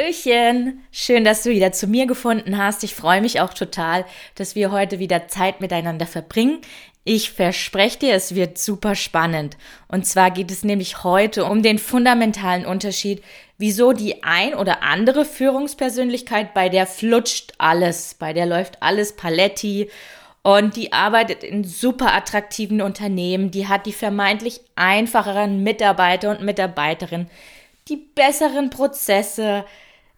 Hallöchen! Schön, dass du wieder zu mir gefunden hast. Ich freue mich auch total, dass wir heute wieder Zeit miteinander verbringen. Ich verspreche dir, es wird super spannend. Und zwar geht es nämlich heute um den fundamentalen Unterschied, wieso die ein oder andere Führungspersönlichkeit, bei der flutscht alles, bei der läuft alles Paletti und die arbeitet in super attraktiven Unternehmen, die hat die vermeintlich einfacheren Mitarbeiter und Mitarbeiterinnen, die besseren Prozesse,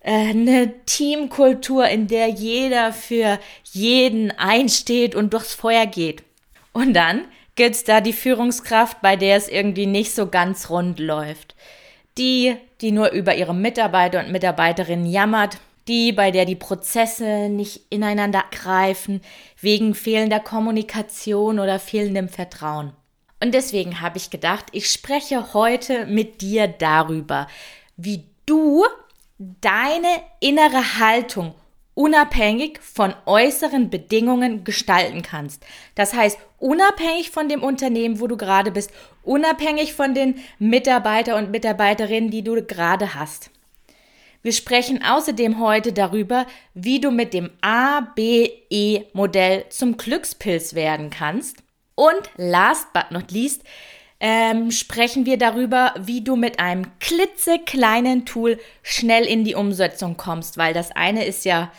eine Teamkultur, in der jeder für jeden einsteht und durchs Feuer geht. Und dann gibt's da die Führungskraft, bei der es irgendwie nicht so ganz rund läuft. Die, die nur über ihre Mitarbeiter und Mitarbeiterinnen jammert, die, bei der die Prozesse nicht ineinander greifen, wegen fehlender Kommunikation oder fehlendem Vertrauen. Und deswegen habe ich gedacht, ich spreche heute mit dir darüber, wie du deine innere Haltung unabhängig von äußeren Bedingungen gestalten kannst. Das heißt, unabhängig von dem Unternehmen, wo du gerade bist, unabhängig von den Mitarbeiter und Mitarbeiterinnen, die du gerade hast. Wir sprechen außerdem heute darüber, wie du mit dem ABE-Modell zum Glückspilz werden kannst. Und last but not least ähm, sprechen wir darüber, wie du mit einem klitzekleinen Tool schnell in die Umsetzung kommst, weil das eine ist ja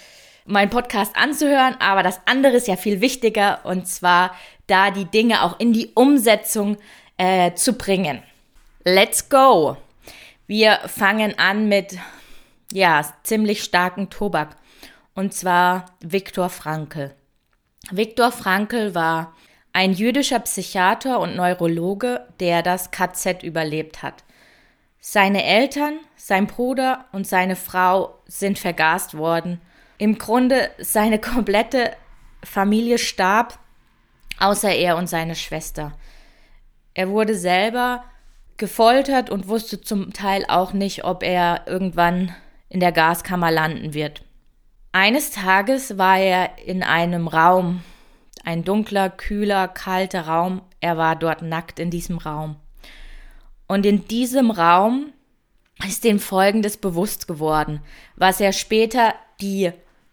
mein Podcast anzuhören, aber das andere ist ja viel wichtiger und zwar da die Dinge auch in die Umsetzung äh, zu bringen. Let's go! Wir fangen an mit ja ziemlich starken Tobak und zwar Viktor Frankl. Viktor Frankl war ein jüdischer Psychiater und Neurologe, der das KZ überlebt hat. Seine Eltern, sein Bruder und seine Frau sind vergast worden. Im Grunde seine komplette Familie starb, außer er und seine Schwester. Er wurde selber gefoltert und wusste zum Teil auch nicht, ob er irgendwann in der Gaskammer landen wird. Eines Tages war er in einem Raum, ein dunkler, kühler, kalter Raum. Er war dort nackt in diesem Raum. Und in diesem Raum ist ihm Folgendes bewusst geworden, was er später die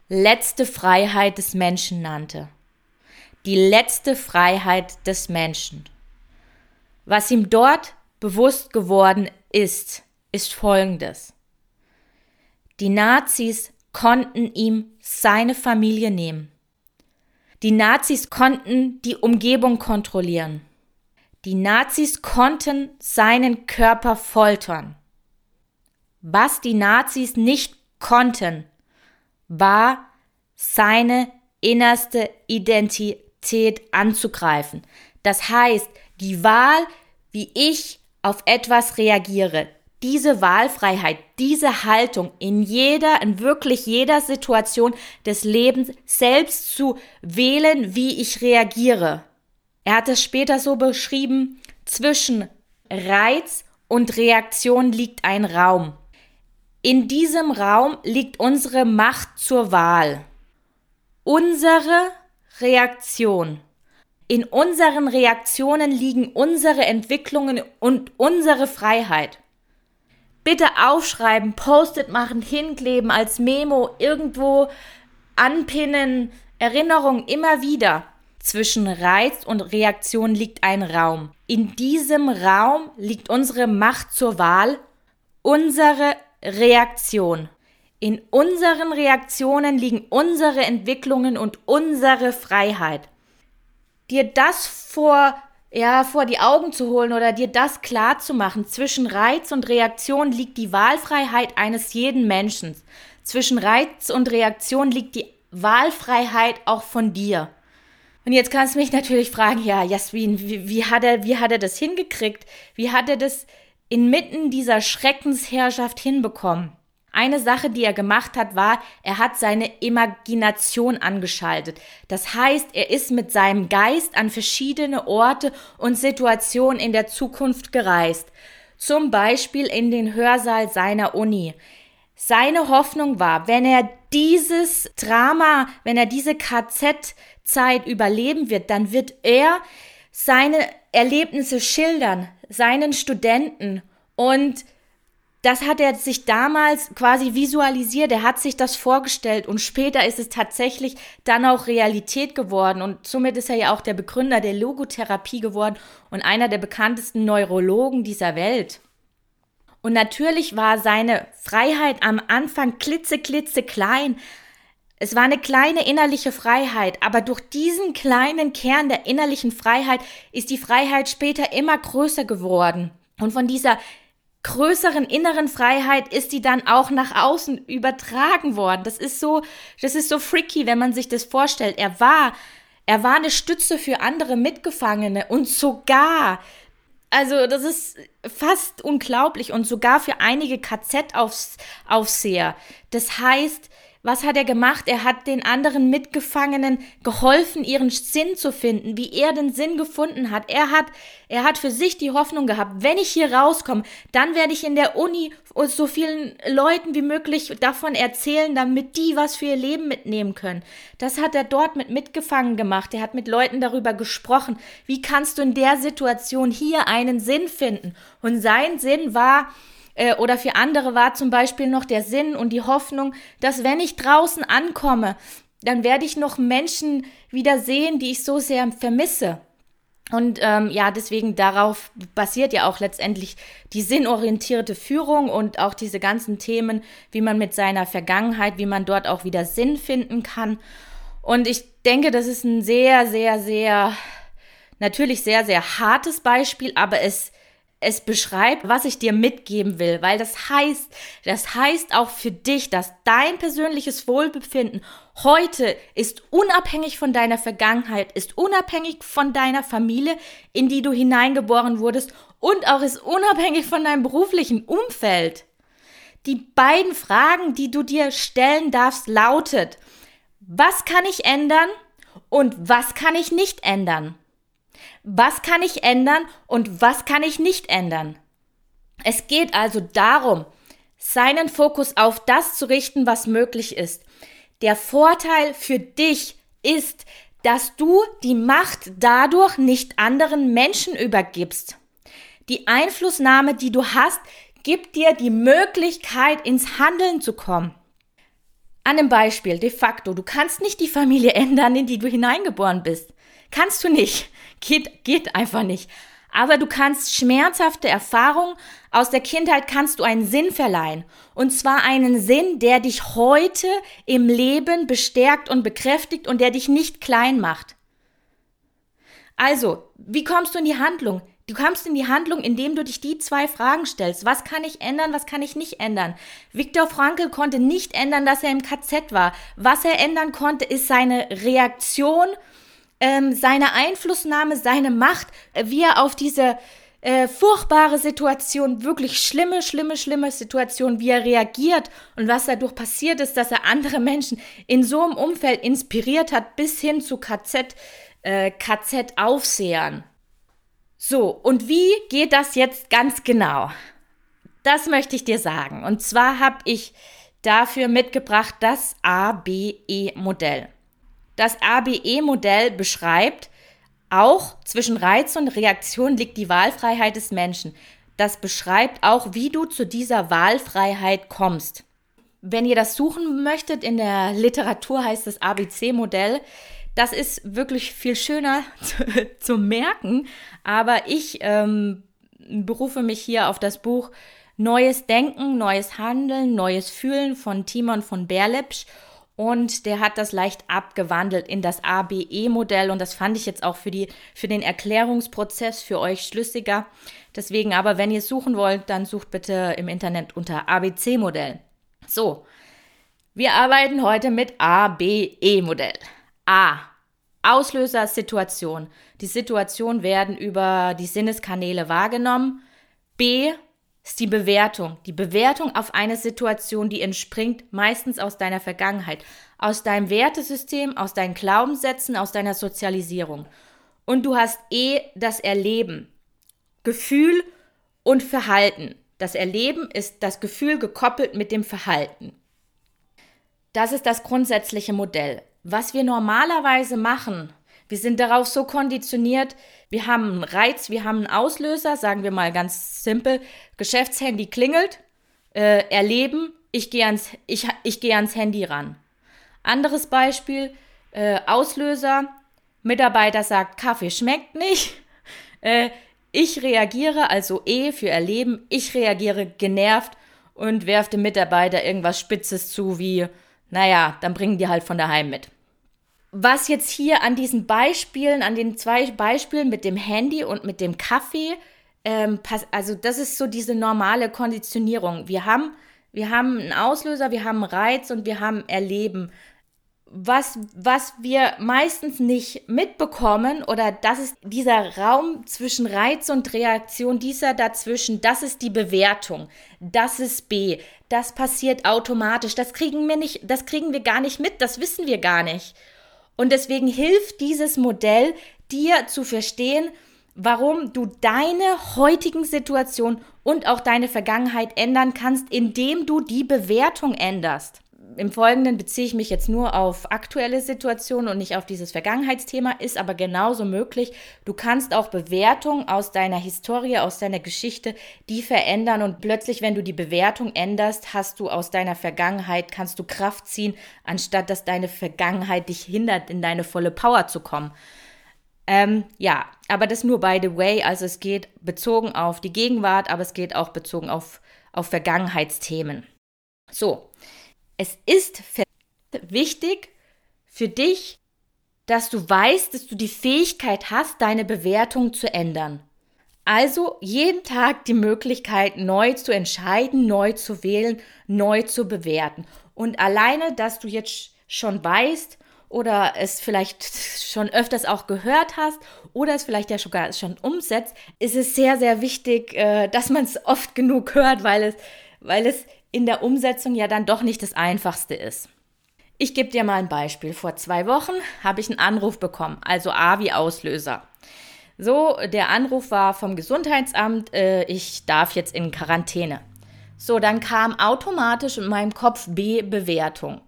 letzte Freiheit des Menschen nannte. Die letzte Freiheit des Menschen. Was ihm dort bewusst geworden ist, ist Folgendes. Die Nazis konnten ihm seine Familie nehmen. Die Nazis konnten die Umgebung kontrollieren. Die Nazis konnten seinen Körper foltern. Was die Nazis nicht konnten, war seine innerste Identität anzugreifen. Das heißt, die Wahl, wie ich auf etwas reagiere, diese Wahlfreiheit, diese Haltung in jeder, in wirklich jeder Situation des Lebens selbst zu wählen, wie ich reagiere. Er hat es später so beschrieben, zwischen Reiz und Reaktion liegt ein Raum. In diesem Raum liegt unsere Macht zur Wahl. Unsere Reaktion. In unseren Reaktionen liegen unsere Entwicklungen und unsere Freiheit. Bitte aufschreiben, Post-it machen, hinkleben, als Memo, irgendwo anpinnen, Erinnerung immer wieder. Zwischen Reiz und Reaktion liegt ein Raum. In diesem Raum liegt unsere Macht zur Wahl, unsere Reaktion. In unseren Reaktionen liegen unsere Entwicklungen und unsere Freiheit. Dir das vor ja, vor die Augen zu holen oder dir das klar zu machen. Zwischen Reiz und Reaktion liegt die Wahlfreiheit eines jeden Menschen. Zwischen Reiz und Reaktion liegt die Wahlfreiheit auch von dir. Und jetzt kannst du mich natürlich fragen, ja, Jasmin, wie, wie, hat er, wie hat er das hingekriegt? Wie hat er das inmitten dieser Schreckensherrschaft hinbekommen? Eine Sache, die er gemacht hat, war, er hat seine Imagination angeschaltet. Das heißt, er ist mit seinem Geist an verschiedene Orte und Situationen in der Zukunft gereist. Zum Beispiel in den Hörsaal seiner Uni. Seine Hoffnung war, wenn er dieses Drama, wenn er diese KZ-Zeit überleben wird, dann wird er seine Erlebnisse schildern, seinen Studenten und das hat er sich damals quasi visualisiert, er hat sich das vorgestellt und später ist es tatsächlich dann auch Realität geworden und somit ist er ja auch der Begründer der Logotherapie geworden und einer der bekanntesten Neurologen dieser Welt. Und natürlich war seine Freiheit am Anfang klitze, klitze klein. Es war eine kleine innerliche Freiheit, aber durch diesen kleinen Kern der innerlichen Freiheit ist die Freiheit später immer größer geworden. Und von dieser größeren inneren Freiheit ist die dann auch nach außen übertragen worden. Das ist so, das ist so freaky, wenn man sich das vorstellt. Er war, er war eine Stütze für andere Mitgefangene und sogar also, das ist fast unglaublich und sogar für einige KZ-Aufseher. Das heißt, was hat er gemacht? Er hat den anderen Mitgefangenen geholfen, ihren Sinn zu finden, wie er den Sinn gefunden hat. Er hat, er hat für sich die Hoffnung gehabt, wenn ich hier rauskomme, dann werde ich in der Uni so vielen Leuten wie möglich davon erzählen, damit die was für ihr Leben mitnehmen können. Das hat er dort mit Mitgefangen gemacht. Er hat mit Leuten darüber gesprochen. Wie kannst du in der Situation hier einen Sinn finden? Und sein Sinn war, äh, oder für andere war zum Beispiel noch der Sinn und die Hoffnung, dass wenn ich draußen ankomme, dann werde ich noch Menschen wieder sehen, die ich so sehr vermisse. Und ähm, ja, deswegen darauf basiert ja auch letztendlich die sinnorientierte Führung und auch diese ganzen Themen, wie man mit seiner Vergangenheit, wie man dort auch wieder Sinn finden kann. Und ich denke, das ist ein sehr, sehr, sehr, natürlich sehr, sehr hartes Beispiel, aber es es beschreibt, was ich dir mitgeben will, weil das heißt, das heißt auch für dich, dass dein persönliches Wohlbefinden heute ist unabhängig von deiner Vergangenheit, ist unabhängig von deiner Familie, in die du hineingeboren wurdest und auch ist unabhängig von deinem beruflichen Umfeld. Die beiden Fragen, die du dir stellen darfst, lautet, was kann ich ändern und was kann ich nicht ändern? Was kann ich ändern und was kann ich nicht ändern? Es geht also darum, seinen Fokus auf das zu richten, was möglich ist. Der Vorteil für dich ist, dass du die Macht dadurch nicht anderen Menschen übergibst. Die Einflussnahme, die du hast, gibt dir die Möglichkeit, ins Handeln zu kommen. An einem Beispiel, de facto, du kannst nicht die Familie ändern, in die du hineingeboren bist. Kannst du nicht. Geht, geht einfach nicht. Aber du kannst schmerzhafte Erfahrungen aus der Kindheit kannst du einen Sinn verleihen. Und zwar einen Sinn, der dich heute im Leben bestärkt und bekräftigt und der dich nicht klein macht. Also, wie kommst du in die Handlung? Du kommst in die Handlung, indem du dich die zwei Fragen stellst. Was kann ich ändern, was kann ich nicht ändern? Viktor Frankl konnte nicht ändern, dass er im KZ war. Was er ändern konnte, ist seine Reaktion ähm, seine Einflussnahme, seine Macht, äh, wie er auf diese äh, furchtbare Situation, wirklich schlimme, schlimme, schlimme Situation, wie er reagiert und was dadurch passiert ist, dass er andere Menschen in so einem Umfeld inspiriert hat, bis hin zu KZ, äh, KZ-Aufsehern. So, und wie geht das jetzt ganz genau? Das möchte ich dir sagen. Und zwar habe ich dafür mitgebracht das ABE-Modell. Das ABE-Modell beschreibt, auch zwischen Reiz und Reaktion liegt die Wahlfreiheit des Menschen. Das beschreibt auch, wie du zu dieser Wahlfreiheit kommst. Wenn ihr das suchen möchtet, in der Literatur heißt das ABC-Modell. Das ist wirklich viel schöner zu, zu merken, aber ich ähm, berufe mich hier auf das Buch Neues Denken, Neues Handeln, Neues Fühlen von Timon von Berlepsch und der hat das leicht abgewandelt in das ABE-Modell und das fand ich jetzt auch für, die, für den Erklärungsprozess für euch schlüssiger. Deswegen aber, wenn ihr es suchen wollt, dann sucht bitte im Internet unter ABC-Modell. So, wir arbeiten heute mit ABE-Modell. A. Auslöser Situation. Die Situation werden über die Sinneskanäle wahrgenommen. B. ist die Bewertung. Die Bewertung auf eine Situation, die entspringt meistens aus deiner Vergangenheit, aus deinem Wertesystem, aus deinen Glaubenssätzen, aus deiner Sozialisierung. Und du hast eh das Erleben, Gefühl und Verhalten. Das Erleben ist das Gefühl gekoppelt mit dem Verhalten. Das ist das grundsätzliche Modell. Was wir normalerweise machen, wir sind darauf so konditioniert, wir haben einen Reiz, wir haben einen Auslöser, sagen wir mal ganz simpel, Geschäftshandy klingelt, äh, erleben, ich gehe ans, ich, ich geh ans Handy ran. Anderes Beispiel, äh, Auslöser, Mitarbeiter sagt, Kaffee schmeckt nicht. Äh, ich reagiere, also E für Erleben, ich reagiere genervt und werfe dem Mitarbeiter irgendwas Spitzes zu, wie, naja, dann bringen die halt von daheim mit. Was jetzt hier an diesen Beispielen, an den zwei Beispielen mit dem Handy und mit dem Kaffee, ähm, also das ist so diese normale Konditionierung. Wir haben, wir haben einen Auslöser, wir haben einen Reiz und wir haben Erleben was, was wir meistens nicht mitbekommen, oder das ist dieser Raum zwischen Reiz und Reaktion, dieser dazwischen, das ist die Bewertung. Das ist B. Das passiert automatisch. Das kriegen wir nicht, das kriegen wir gar nicht mit, das wissen wir gar nicht. Und deswegen hilft dieses Modell, dir zu verstehen, warum du deine heutigen Situation und auch deine Vergangenheit ändern kannst, indem du die Bewertung änderst im Folgenden beziehe ich mich jetzt nur auf aktuelle Situationen und nicht auf dieses Vergangenheitsthema, ist aber genauso möglich. Du kannst auch Bewertungen aus deiner Historie, aus deiner Geschichte, die verändern und plötzlich, wenn du die Bewertung änderst, hast du aus deiner Vergangenheit, kannst du Kraft ziehen, anstatt dass deine Vergangenheit dich hindert, in deine volle Power zu kommen. Ähm, ja, aber das nur by the way, also es geht bezogen auf die Gegenwart, aber es geht auch bezogen auf, auf Vergangenheitsthemen. So, es ist wichtig für dich, dass du weißt, dass du die Fähigkeit hast, deine Bewertung zu ändern. Also jeden Tag die Möglichkeit, neu zu entscheiden, neu zu wählen, neu zu bewerten. Und alleine, dass du jetzt schon weißt oder es vielleicht schon öfters auch gehört hast oder es vielleicht ja sogar schon umsetzt, ist es sehr, sehr wichtig, äh, dass man es oft genug hört, weil es, weil es in der Umsetzung ja dann doch nicht das Einfachste ist. Ich gebe dir mal ein Beispiel. Vor zwei Wochen habe ich einen Anruf bekommen, also A wie Auslöser. So, der Anruf war vom Gesundheitsamt, äh, ich darf jetzt in Quarantäne. So, dann kam automatisch in meinem Kopf B Bewertung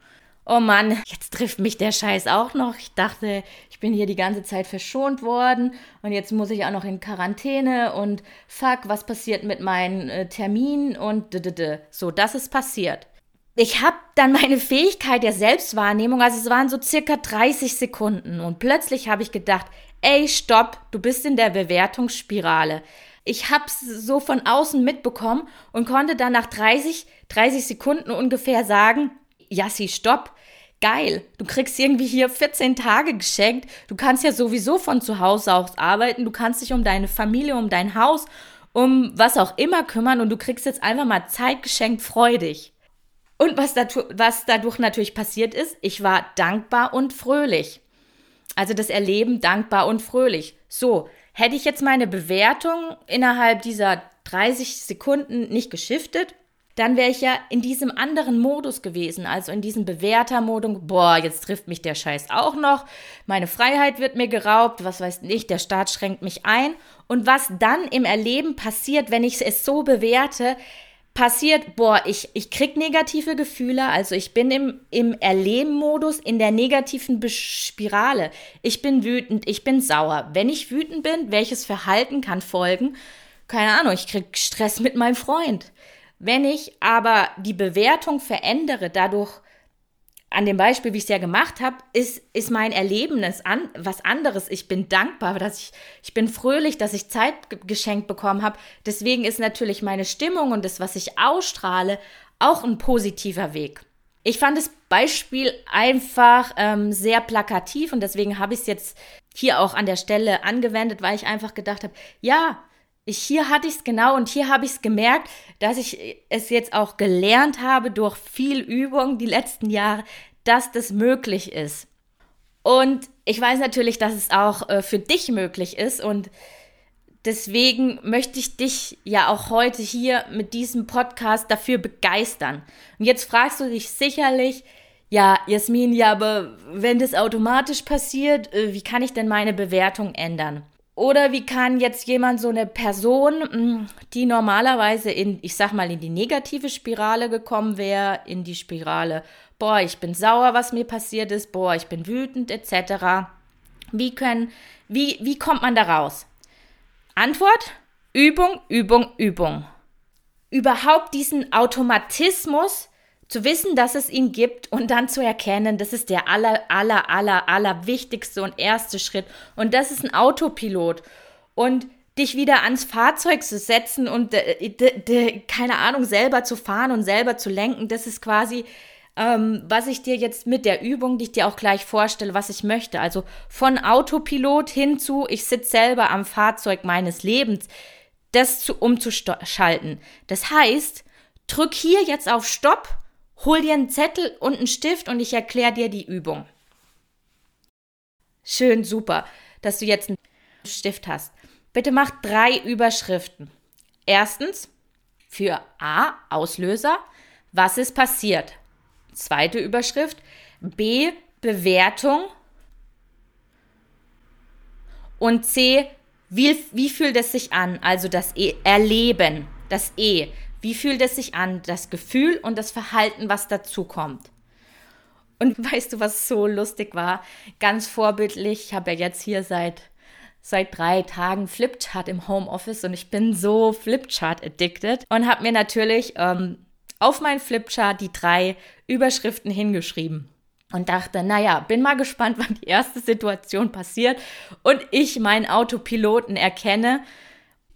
oh Mann, jetzt trifft mich der Scheiß auch noch. Ich dachte, bin hier die ganze Zeit verschont worden und jetzt muss ich auch noch in Quarantäne und fuck, was passiert mit meinen äh, Terminen und d -d -d. so, das ist passiert. Ich habe dann meine Fähigkeit der Selbstwahrnehmung, also es waren so circa 30 Sekunden und plötzlich habe ich gedacht, ey, stopp, du bist in der Bewertungsspirale. Ich hab's so von außen mitbekommen und konnte dann nach 30, 30 Sekunden ungefähr sagen, Jassi, stopp. Geil, du kriegst irgendwie hier 14 Tage geschenkt. Du kannst ja sowieso von zu Hause aus arbeiten. Du kannst dich um deine Familie, um dein Haus, um was auch immer kümmern und du kriegst jetzt einfach mal Zeit geschenkt, freudig. Und was, dazu, was dadurch natürlich passiert ist, ich war dankbar und fröhlich. Also das Erleben dankbar und fröhlich. So, hätte ich jetzt meine Bewertung innerhalb dieser 30 Sekunden nicht geschiftet, dann wäre ich ja in diesem anderen Modus gewesen, also in diesem Bewertermodus, boah, jetzt trifft mich der Scheiß auch noch, meine Freiheit wird mir geraubt, was weiß ich, der Staat schränkt mich ein. Und was dann im Erleben passiert, wenn ich es so bewerte, passiert, boah, ich, ich krieg negative Gefühle, also ich bin im, im Erleben-Modus, in der negativen Spirale. Ich bin wütend, ich bin sauer. Wenn ich wütend bin, welches Verhalten kann folgen? Keine Ahnung, ich krieg Stress mit meinem Freund. Wenn ich aber die Bewertung verändere, dadurch an dem Beispiel, wie ich es ja gemacht habe, ist, ist mein Erlebnis an, was anderes. Ich bin dankbar, dass ich, ich bin fröhlich, dass ich Zeit geschenkt bekommen habe. Deswegen ist natürlich meine Stimmung und das, was ich ausstrahle, auch ein positiver Weg. Ich fand das Beispiel einfach ähm, sehr plakativ und deswegen habe ich es jetzt hier auch an der Stelle angewendet, weil ich einfach gedacht habe, ja, ich, hier hatte ich es genau und hier habe ich es gemerkt, dass ich es jetzt auch gelernt habe durch viel Übung die letzten Jahre, dass das möglich ist. Und ich weiß natürlich, dass es auch äh, für dich möglich ist und deswegen möchte ich dich ja auch heute hier mit diesem Podcast dafür begeistern. Und jetzt fragst du dich sicherlich, ja, Jasmin, ja, aber wenn das automatisch passiert, äh, wie kann ich denn meine Bewertung ändern? Oder wie kann jetzt jemand so eine Person, hm, die normalerweise in, ich sag mal, in die negative Spirale gekommen wäre, in die Spirale, boah, ich bin sauer, was mir passiert ist, boah, ich bin wütend, etc. Wie können, wie, wie kommt man da raus? Antwort: Übung, Übung, Übung. Überhaupt diesen Automatismus zu wissen, dass es ihn gibt und dann zu erkennen, das ist der aller, aller, aller, aller wichtigste und erste Schritt. Und das ist ein Autopilot. Und dich wieder ans Fahrzeug zu setzen und äh, keine Ahnung, selber zu fahren und selber zu lenken, das ist quasi, ähm, was ich dir jetzt mit der Übung, die ich dir auch gleich vorstelle, was ich möchte. Also von Autopilot hin zu, ich sitze selber am Fahrzeug meines Lebens, das zu, umzuschalten. Das heißt, drück hier jetzt auf Stopp Hol dir einen Zettel und einen Stift und ich erkläre dir die Übung. Schön, super, dass du jetzt einen Stift hast. Bitte mach drei Überschriften. Erstens für A, Auslöser, was ist passiert? Zweite Überschrift, B, Bewertung und C, wie, wie fühlt es sich an? Also das e, Erleben, das E. Wie fühlt es sich an, das Gefühl und das Verhalten, was dazu kommt? Und weißt du, was so lustig war? Ganz vorbildlich, ich habe ja jetzt hier seit seit drei Tagen Flipchart im Homeoffice und ich bin so Flipchart addicted und habe mir natürlich ähm, auf mein Flipchart die drei Überschriften hingeschrieben und dachte, naja, bin mal gespannt, wann die erste Situation passiert und ich meinen Autopiloten erkenne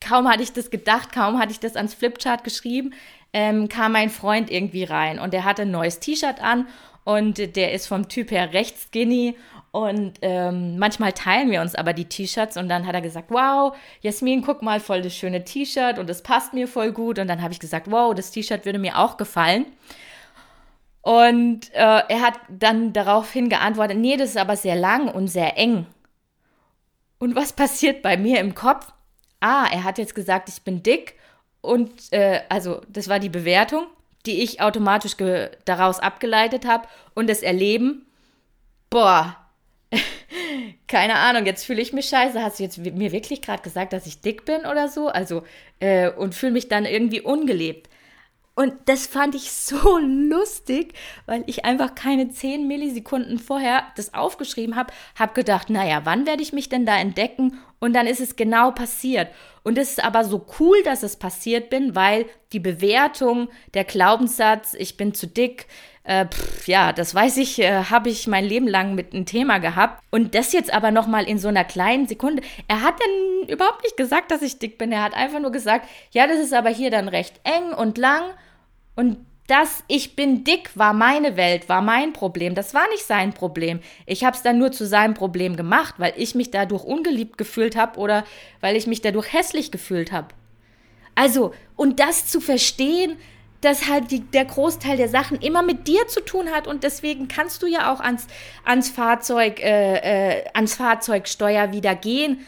kaum hatte ich das gedacht, kaum hatte ich das ans Flipchart geschrieben, ähm, kam mein Freund irgendwie rein und der hatte ein neues T-Shirt an und der ist vom Typ her recht skinny und ähm, manchmal teilen wir uns aber die T-Shirts und dann hat er gesagt, wow, Jasmin, guck mal, voll das schöne T-Shirt und es passt mir voll gut und dann habe ich gesagt, wow, das T-Shirt würde mir auch gefallen. Und äh, er hat dann daraufhin geantwortet, nee, das ist aber sehr lang und sehr eng. Und was passiert bei mir im Kopf? Ah, er hat jetzt gesagt, ich bin dick und äh, also das war die Bewertung, die ich automatisch daraus abgeleitet habe und das Erleben, boah, keine Ahnung, jetzt fühle ich mich scheiße. Hast du jetzt mir wirklich gerade gesagt, dass ich dick bin oder so? Also, äh, und fühle mich dann irgendwie ungelebt. Und das fand ich so lustig, weil ich einfach keine 10 Millisekunden vorher das aufgeschrieben habe, habe gedacht, naja, wann werde ich mich denn da entdecken? Und dann ist es genau passiert. Und es ist aber so cool, dass es passiert bin, weil die Bewertung, der Glaubenssatz, ich bin zu dick, äh, pff, ja, das weiß ich, äh, habe ich mein Leben lang mit einem Thema gehabt. Und das jetzt aber nochmal in so einer kleinen Sekunde. Er hat dann überhaupt nicht gesagt, dass ich dick bin. Er hat einfach nur gesagt, ja, das ist aber hier dann recht eng und lang. Und das Ich bin dick war meine Welt, war mein Problem. Das war nicht sein Problem. Ich habe es dann nur zu seinem Problem gemacht, weil ich mich dadurch ungeliebt gefühlt habe oder weil ich mich dadurch hässlich gefühlt habe. Also, und das zu verstehen, dass halt die, der Großteil der Sachen immer mit dir zu tun hat und deswegen kannst du ja auch ans, ans Fahrzeug, äh, äh, ans Fahrzeugsteuer wieder gehen.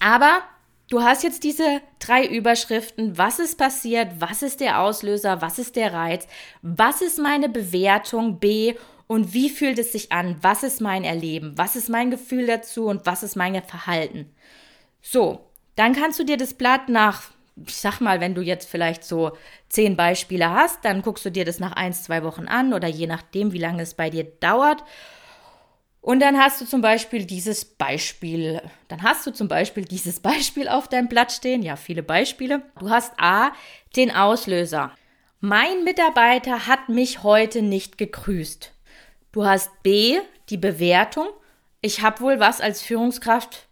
Aber Du hast jetzt diese drei Überschriften. Was ist passiert? Was ist der Auslöser? Was ist der Reiz? Was ist meine Bewertung? B. Und wie fühlt es sich an? Was ist mein Erleben? Was ist mein Gefühl dazu? Und was ist mein Verhalten? So, dann kannst du dir das Blatt nach, ich sag mal, wenn du jetzt vielleicht so zehn Beispiele hast, dann guckst du dir das nach eins, zwei Wochen an oder je nachdem, wie lange es bei dir dauert. Und dann hast du zum Beispiel dieses Beispiel, dann hast du zum Beispiel dieses Beispiel auf deinem Blatt stehen, ja, viele Beispiele. Du hast A, den Auslöser. Mein Mitarbeiter hat mich heute nicht gegrüßt. Du hast B, die Bewertung. Ich habe wohl was als Führungskraft,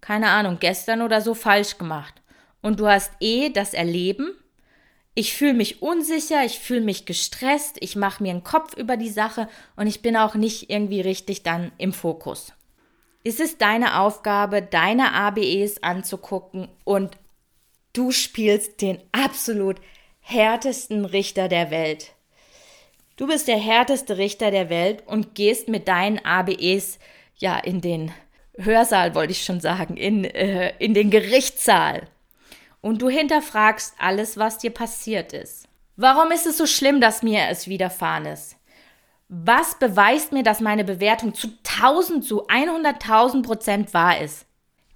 keine Ahnung, gestern oder so falsch gemacht. Und du hast E, das Erleben ich fühle mich unsicher, ich fühle mich gestresst, ich mache mir einen Kopf über die Sache und ich bin auch nicht irgendwie richtig dann im Fokus. Es ist deine Aufgabe, deine ABEs anzugucken und du spielst den absolut härtesten Richter der Welt. Du bist der härteste Richter der Welt und gehst mit deinen ABEs ja in den Hörsaal, wollte ich schon sagen, in, äh, in den Gerichtssaal. Und du hinterfragst alles, was dir passiert ist. Warum ist es so schlimm, dass mir es widerfahren ist? Was beweist mir, dass meine Bewertung zu 1000, zu 100.000 Prozent wahr ist?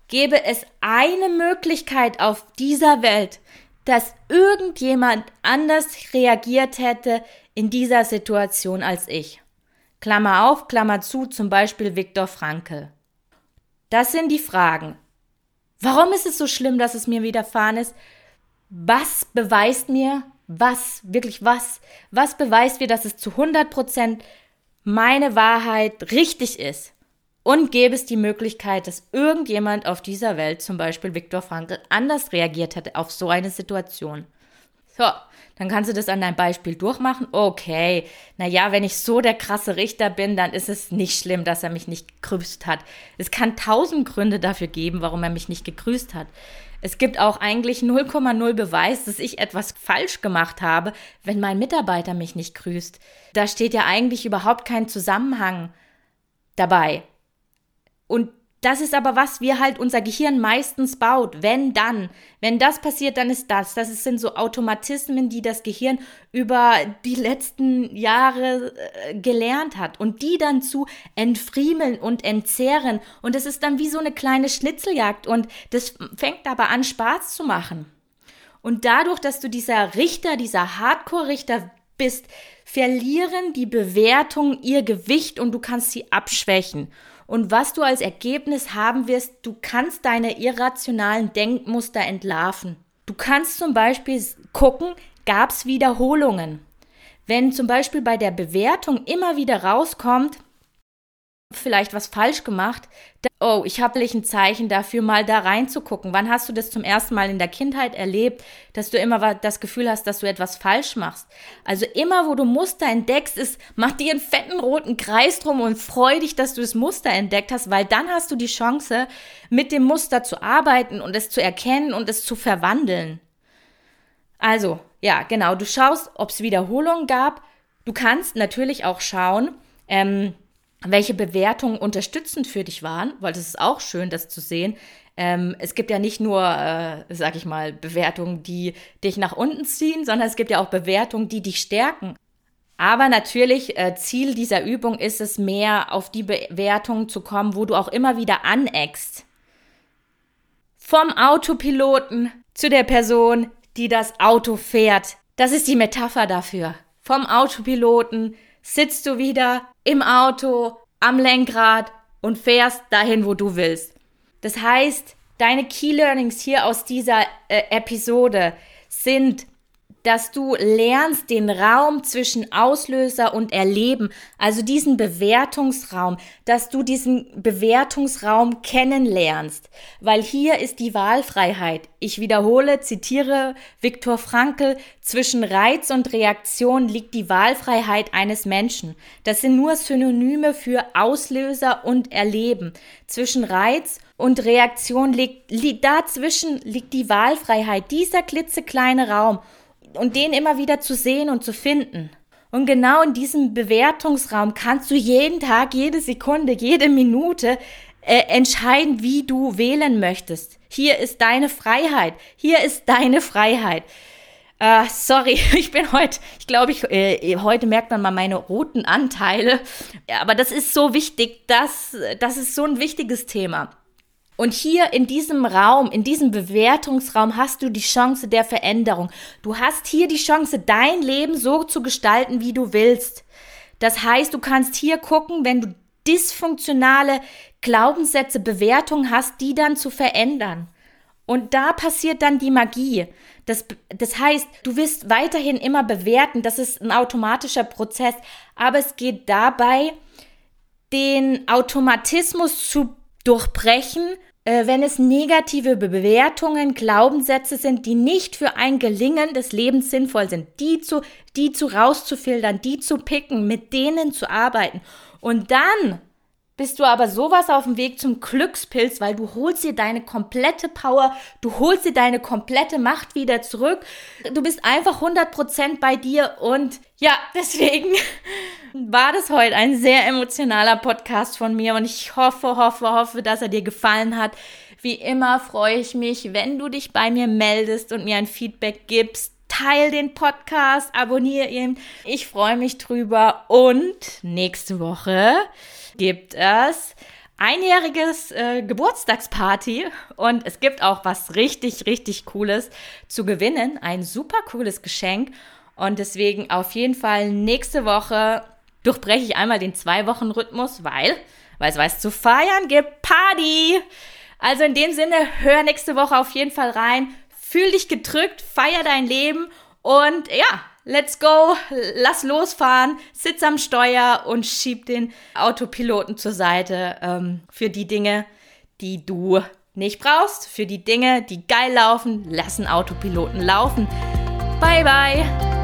Gäbe es eine Möglichkeit auf dieser Welt, dass irgendjemand anders reagiert hätte in dieser Situation als ich. Klammer auf, Klammer zu, zum Beispiel Viktor Frankl. Das sind die Fragen. Warum ist es so schlimm, dass es mir widerfahren ist? Was beweist mir, was, wirklich was, was beweist mir, dass es zu 100 Prozent meine Wahrheit richtig ist? Und gäbe es die Möglichkeit, dass irgendjemand auf dieser Welt, zum Beispiel Viktor Frankl, anders reagiert hätte auf so eine Situation? So, dann kannst du das an deinem Beispiel durchmachen. Okay, naja, wenn ich so der krasse Richter bin, dann ist es nicht schlimm, dass er mich nicht gegrüßt hat. Es kann tausend Gründe dafür geben, warum er mich nicht gegrüßt hat. Es gibt auch eigentlich 0,0 Beweis, dass ich etwas falsch gemacht habe, wenn mein Mitarbeiter mich nicht grüßt. Da steht ja eigentlich überhaupt kein Zusammenhang dabei. Und das ist aber, was wir halt unser Gehirn meistens baut. Wenn dann. Wenn das passiert, dann ist das. Das sind so Automatismen, die das Gehirn über die letzten Jahre äh, gelernt hat. Und die dann zu entfriemeln und entzehren. Und es ist dann wie so eine kleine Schnitzeljagd. Und das fängt aber an, Spaß zu machen. Und dadurch, dass du dieser Richter, dieser Hardcore-Richter bist, verlieren die Bewertungen ihr Gewicht und du kannst sie abschwächen. Und was du als Ergebnis haben wirst, du kannst deine irrationalen Denkmuster entlarven. Du kannst zum Beispiel gucken, gab es Wiederholungen. Wenn zum Beispiel bei der Bewertung immer wieder rauskommt, vielleicht was falsch gemacht. Oh, ich habe ein Zeichen dafür, mal da reinzugucken. Wann hast du das zum ersten Mal in der Kindheit erlebt, dass du immer das Gefühl hast, dass du etwas falsch machst? Also immer, wo du Muster entdeckst, ist, mach dir einen fetten roten Kreis drum und freu dich, dass du das Muster entdeckt hast, weil dann hast du die Chance, mit dem Muster zu arbeiten und es zu erkennen und es zu verwandeln. Also, ja, genau, du schaust, ob es Wiederholungen gab. Du kannst natürlich auch schauen, ähm, welche Bewertungen unterstützend für dich waren, weil das ist auch schön, das zu sehen. Ähm, es gibt ja nicht nur, äh, sag ich mal, Bewertungen, die dich nach unten ziehen, sondern es gibt ja auch Bewertungen, die dich stärken. Aber natürlich, äh, Ziel dieser Übung ist es mehr, auf die Bewertungen zu kommen, wo du auch immer wieder aneckst. Vom Autopiloten zu der Person, die das Auto fährt. Das ist die Metapher dafür. Vom Autopiloten sitzt du wieder im Auto, am Lenkrad und fährst dahin, wo du willst. Das heißt, deine Key Learnings hier aus dieser äh, Episode sind dass du lernst, den Raum zwischen Auslöser und Erleben, also diesen Bewertungsraum, dass du diesen Bewertungsraum kennenlernst, weil hier ist die Wahlfreiheit. Ich wiederhole, zitiere Viktor Frankl, zwischen Reiz und Reaktion liegt die Wahlfreiheit eines Menschen. Das sind nur Synonyme für Auslöser und Erleben. Zwischen Reiz und Reaktion liegt, li dazwischen liegt die Wahlfreiheit, dieser klitzekleine Raum und den immer wieder zu sehen und zu finden. Und genau in diesem Bewertungsraum kannst du jeden Tag, jede Sekunde, jede Minute äh, entscheiden, wie du wählen möchtest. Hier ist deine Freiheit. Hier ist deine Freiheit. Uh, sorry, ich bin heute, ich glaube, ich, äh, heute merkt man mal meine roten Anteile. Ja, aber das ist so wichtig, das, das ist so ein wichtiges Thema. Und hier in diesem Raum, in diesem Bewertungsraum hast du die Chance der Veränderung. Du hast hier die Chance, dein Leben so zu gestalten, wie du willst. Das heißt, du kannst hier gucken, wenn du dysfunktionale Glaubenssätze, Bewertungen hast, die dann zu verändern. Und da passiert dann die Magie. Das, das heißt, du wirst weiterhin immer bewerten, das ist ein automatischer Prozess, aber es geht dabei, den Automatismus zu durchbrechen, äh, wenn es negative Bewertungen, Glaubenssätze sind, die nicht für ein Gelingen des Lebens sinnvoll sind, die zu, die zu rauszufiltern, die zu picken, mit denen zu arbeiten. Und dann bist du aber sowas auf dem Weg zum Glückspilz, weil du holst dir deine komplette Power, du holst dir deine komplette Macht wieder zurück. Du bist einfach 100% bei dir und ja, deswegen war das heute ein sehr emotionaler Podcast von mir und ich hoffe, hoffe, hoffe, dass er dir gefallen hat. Wie immer freue ich mich, wenn du dich bei mir meldest und mir ein Feedback gibst. Teil den Podcast, abonniere ihn. Ich freue mich drüber. Und nächste Woche gibt es einjähriges äh, Geburtstagsparty und es gibt auch was richtig, richtig Cooles zu gewinnen. Ein super cooles Geschenk. Und deswegen auf jeden Fall nächste Woche durchbreche ich einmal den Zwei-Wochen-Rhythmus, weil, weil es was zu feiern gibt. Party! Also in dem Sinne, hör nächste Woche auf jeden Fall rein. Fühl dich gedrückt, feier dein Leben und ja, let's go, lass losfahren, sitz am Steuer und schieb den Autopiloten zur Seite ähm, für die Dinge, die du nicht brauchst. Für die Dinge, die geil laufen, lass einen Autopiloten laufen. Bye, bye.